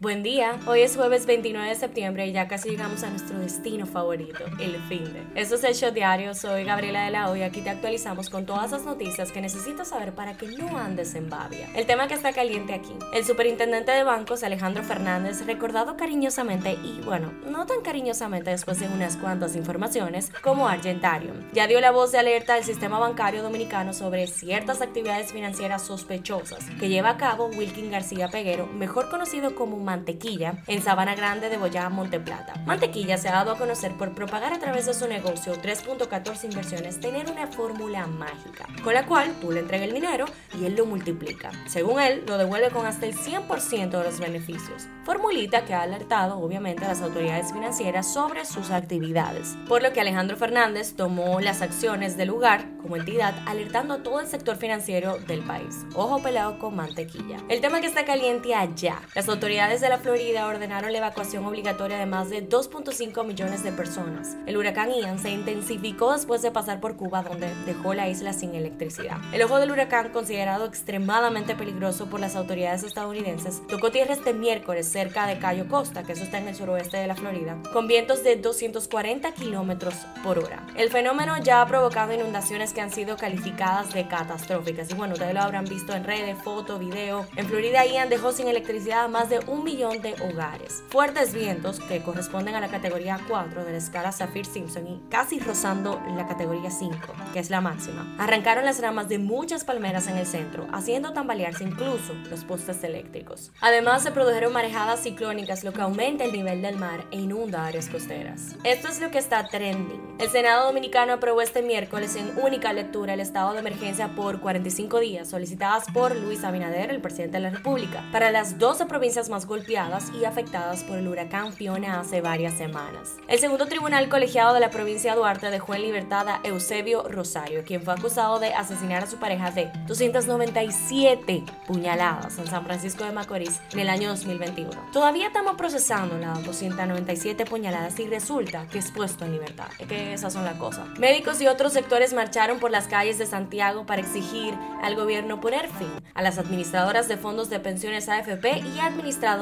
Buen día, hoy es jueves 29 de septiembre y ya casi llegamos a nuestro destino favorito, el fin de. Esto es el show diario, soy Gabriela de la O y aquí te actualizamos con todas las noticias que necesitas saber para que no andes en babia. El tema que está caliente aquí, el superintendente de bancos Alejandro Fernández, recordado cariñosamente y bueno, no tan cariñosamente después de unas cuantas informaciones como Argentarium, ya dio la voz de alerta al sistema bancario dominicano sobre ciertas actividades financieras sospechosas que lleva a cabo Wilkin García Peguero, mejor conocido como Mantequilla en Sabana Grande de Boyá, Monteplata. Mantequilla se ha dado a conocer por propagar a través de su negocio 3.14 inversiones tener una fórmula mágica, con la cual tú le entregas el dinero y él lo multiplica. Según él, lo devuelve con hasta el 100% de los beneficios. Formulita que ha alertado obviamente a las autoridades financieras sobre sus actividades, por lo que Alejandro Fernández tomó las acciones del lugar como entidad alertando a todo el sector financiero del país. Ojo pelado con mantequilla. El tema que está caliente allá. Las autoridades de la Florida ordenaron la evacuación obligatoria de más de 2.5 millones de personas. El huracán Ian se intensificó después de pasar por Cuba, donde dejó la isla sin electricidad. El ojo del huracán, considerado extremadamente peligroso por las autoridades estadounidenses, tocó tierra este miércoles cerca de Cayo Costa, que eso está en el suroeste de la Florida, con vientos de 240 kilómetros por hora. El fenómeno ya ha provocado inundaciones que han sido calificadas de catastróficas. Y bueno, ustedes lo habrán visto en redes, foto, video. En Florida, Ian dejó sin electricidad más de un millón de hogares. Fuertes vientos que corresponden a la categoría 4 de la escala Saffir-Simpson y casi rozando la categoría 5, que es la máxima. Arrancaron las ramas de muchas palmeras en el centro, haciendo tambalearse incluso los postes eléctricos. Además, se produjeron marejadas ciclónicas, lo que aumenta el nivel del mar e inunda áreas costeras. Esto es lo que está trending. El Senado Dominicano aprobó este miércoles en única lectura el estado de emergencia por 45 días, solicitadas por Luis Abinader, el presidente de la República, para las 12 provincias más golpeadas y afectadas por el huracán Fiona hace varias semanas. El segundo tribunal colegiado de la provincia de Duarte dejó en libertad a Eusebio Rosario, quien fue acusado de asesinar a su pareja de 297 puñaladas en San Francisco de Macorís en el año 2021. Todavía estamos procesando las 297 puñaladas y resulta que es puesto en libertad. Es que esas son las cosas. Médicos y otros sectores marcharon por las calles de Santiago para exigir al gobierno poner fin a las administradoras de fondos de pensiones AFP y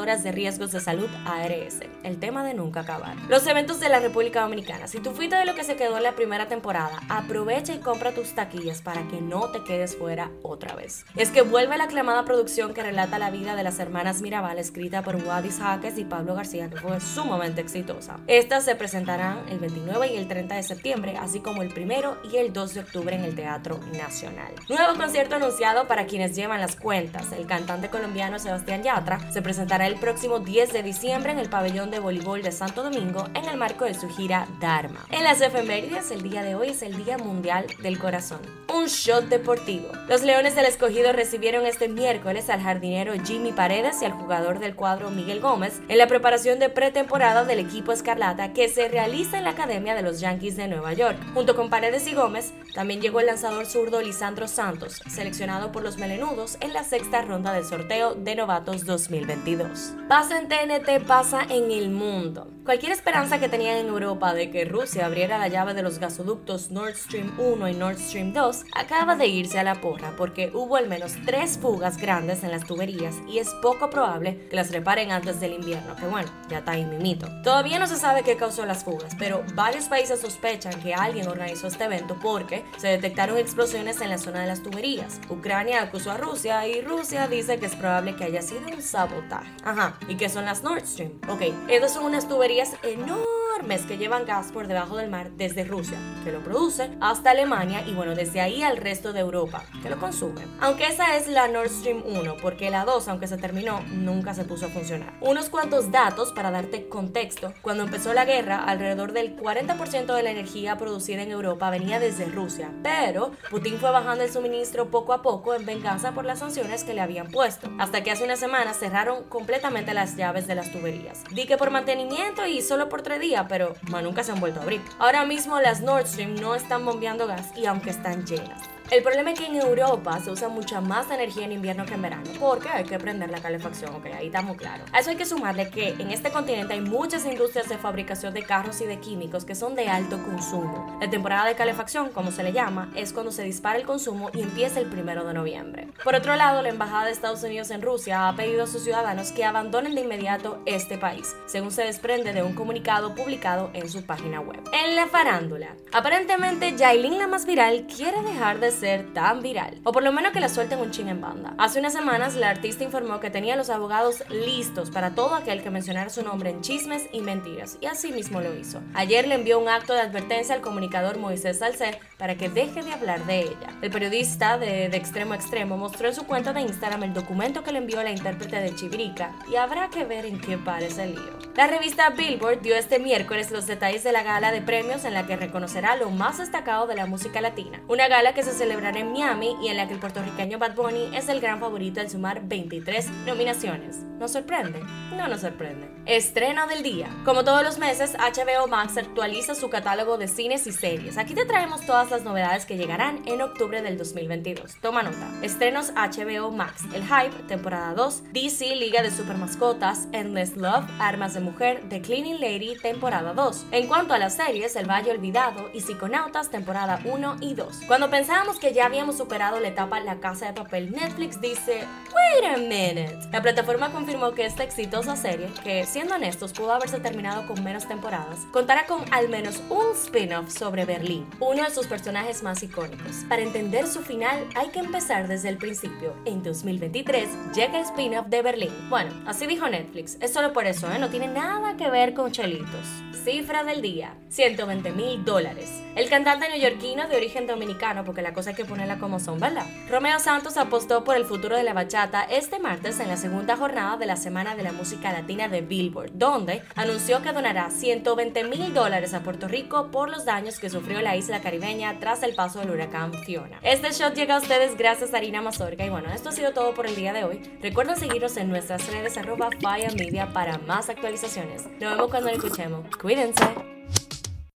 de riesgos de salud ARS. El tema de nunca acabar. Los eventos de la República Dominicana. Si tú fuiste de lo que se quedó en la primera temporada, aprovecha y compra tus taquillas para que no te quedes fuera otra vez. Es que vuelve la aclamada producción que relata la vida de las hermanas Mirabal, escrita por Wadis Jaques y Pablo García, que fue sumamente exitosa. Estas se presentarán el 29 y el 30 de septiembre, así como el 1 y el 2 de octubre en el Teatro Nacional. Nuevo concierto anunciado para quienes llevan las cuentas. El cantante colombiano Sebastián Yatra se presentará el próximo 10 de diciembre en el pabellón de voleibol de Santo Domingo en el marco de su gira Dharma. En las efemérides, el día de hoy es el Día Mundial del Corazón. Un shot deportivo. Los Leones del Escogido recibieron este miércoles al jardinero Jimmy Paredes y al jugador del cuadro Miguel Gómez en la preparación de pretemporada del equipo Escarlata que se realiza en la Academia de los Yankees de Nueva York. Junto con Paredes y Gómez, también llegó el lanzador zurdo Lisandro Santos, seleccionado por los Melenudos en la sexta ronda del sorteo de novatos 2022. Pasa en TNT, pasa en el mundo. Cualquier esperanza que tenían en Europa de que Rusia abriera la llave de los gasoductos Nord Stream 1 y Nord Stream 2 acaba de irse a la porra porque hubo al menos tres fugas grandes en las tuberías y es poco probable que las reparen antes del invierno, que bueno, ya está ahí mimito. Todavía no se sabe qué causó las fugas, pero varios países sospechan que alguien organizó este evento porque se detectaron explosiones en la zona de las tuberías. Ucrania acusó a Rusia y Rusia dice que es probable que haya sido un sabotaje. Ajá, ¿y qué son las Nord Stream? Ok, estas son unas tuberías enormes que llevan gas por debajo del mar desde Rusia, que lo produce, hasta Alemania y bueno, desde ahí al resto de Europa, que lo consume. Aunque esa es la Nord Stream 1, porque la 2, aunque se terminó, nunca se puso a funcionar. Unos cuantos datos para darte contexto. Cuando empezó la guerra, alrededor del 40% de la energía producida en Europa venía desde Rusia, pero Putin fue bajando el suministro poco a poco en venganza por las sanciones que le habían puesto, hasta que hace una semana cerraron completamente las llaves de las tuberías. Di que por mantenimiento y solo por tres días, pero nunca se han vuelto a abrir. Ahora mismo las Nord Stream no están bombeando gas y aunque están llenas. El problema es que en Europa se usa mucha más energía en invierno que en verano, porque hay que prender la calefacción, ok, ahí estamos claros. A eso hay que sumarle que en este continente hay muchas industrias de fabricación de carros y de químicos que son de alto consumo. La temporada de calefacción, como se le llama, es cuando se dispara el consumo y empieza el primero de noviembre. Por otro lado, la Embajada de Estados Unidos en Rusia ha pedido a sus ciudadanos que abandonen de inmediato este país, según se desprende de un comunicado publicado en su página web. En la farándula, aparentemente Yailin la más viral quiere dejar de ser tan viral, o por lo menos que la suelten un ching en banda. Hace unas semanas la artista informó que tenía los abogados listos para todo aquel que mencionara su nombre en chismes y mentiras, y así mismo lo hizo. Ayer le envió un acto de advertencia al comunicador Moisés Salcer para que deje de hablar de ella. El periodista de, de extremo a extremo mostró en su cuenta de Instagram el documento que le envió la intérprete de Chibrica, y habrá que ver en qué parece el lío. La revista Billboard dio este miércoles los detalles de la gala de premios en la que reconocerá lo más destacado de la música latina. Una gala que se celebrará en Miami y en la que el puertorriqueño Bad Bunny es el gran favorito al sumar 23 nominaciones. ¿Nos sorprende? No nos sorprende. Estreno del día. Como todos los meses, HBO Max actualiza su catálogo de cines y series. Aquí te traemos todas las novedades que llegarán en octubre del 2022. Toma nota. Estrenos HBO Max. El Hype, temporada 2. DC, Liga de Super Mascotas. Endless Love, Armas de Mujer. The Cleaning Lady, temporada 2. En cuanto a las series, El Valle Olvidado y Psiconautas, temporada 1 y 2. Cuando pensábamos que ya habíamos superado la etapa La Casa de Papel, Netflix dice, wait a minute. La plataforma confirmó que esta exitosa serie, que siendo honestos pudo haberse terminado con menos temporadas, contará con al menos un spin-off sobre Berlín, uno de sus personajes más icónicos. Para entender su final hay que empezar desde el principio. En 2023 llega el spin-off de Berlín. Bueno, así dijo Netflix. Es solo por eso, ¿eh? no tiene nada que ver con chelitos. Cifra del día, 120 mil dólares. El cantante neoyorquino de origen dominicano, porque la cosa hay que ponerla como ¿verdad? Romeo Santos apostó por el futuro de la bachata este martes en la segunda jornada de la Semana de la Música Latina de Billboard, donde anunció que donará 120 mil dólares a Puerto Rico por los daños que sufrió la isla caribeña tras el paso del huracán Fiona. Este shot llega a ustedes gracias a Arina Mazorca y bueno, esto ha sido todo por el día de hoy. Recuerden seguirnos en nuestras redes arroba Media para más actualizaciones. Nos vemos cuando lo escuchemos. Cuídense.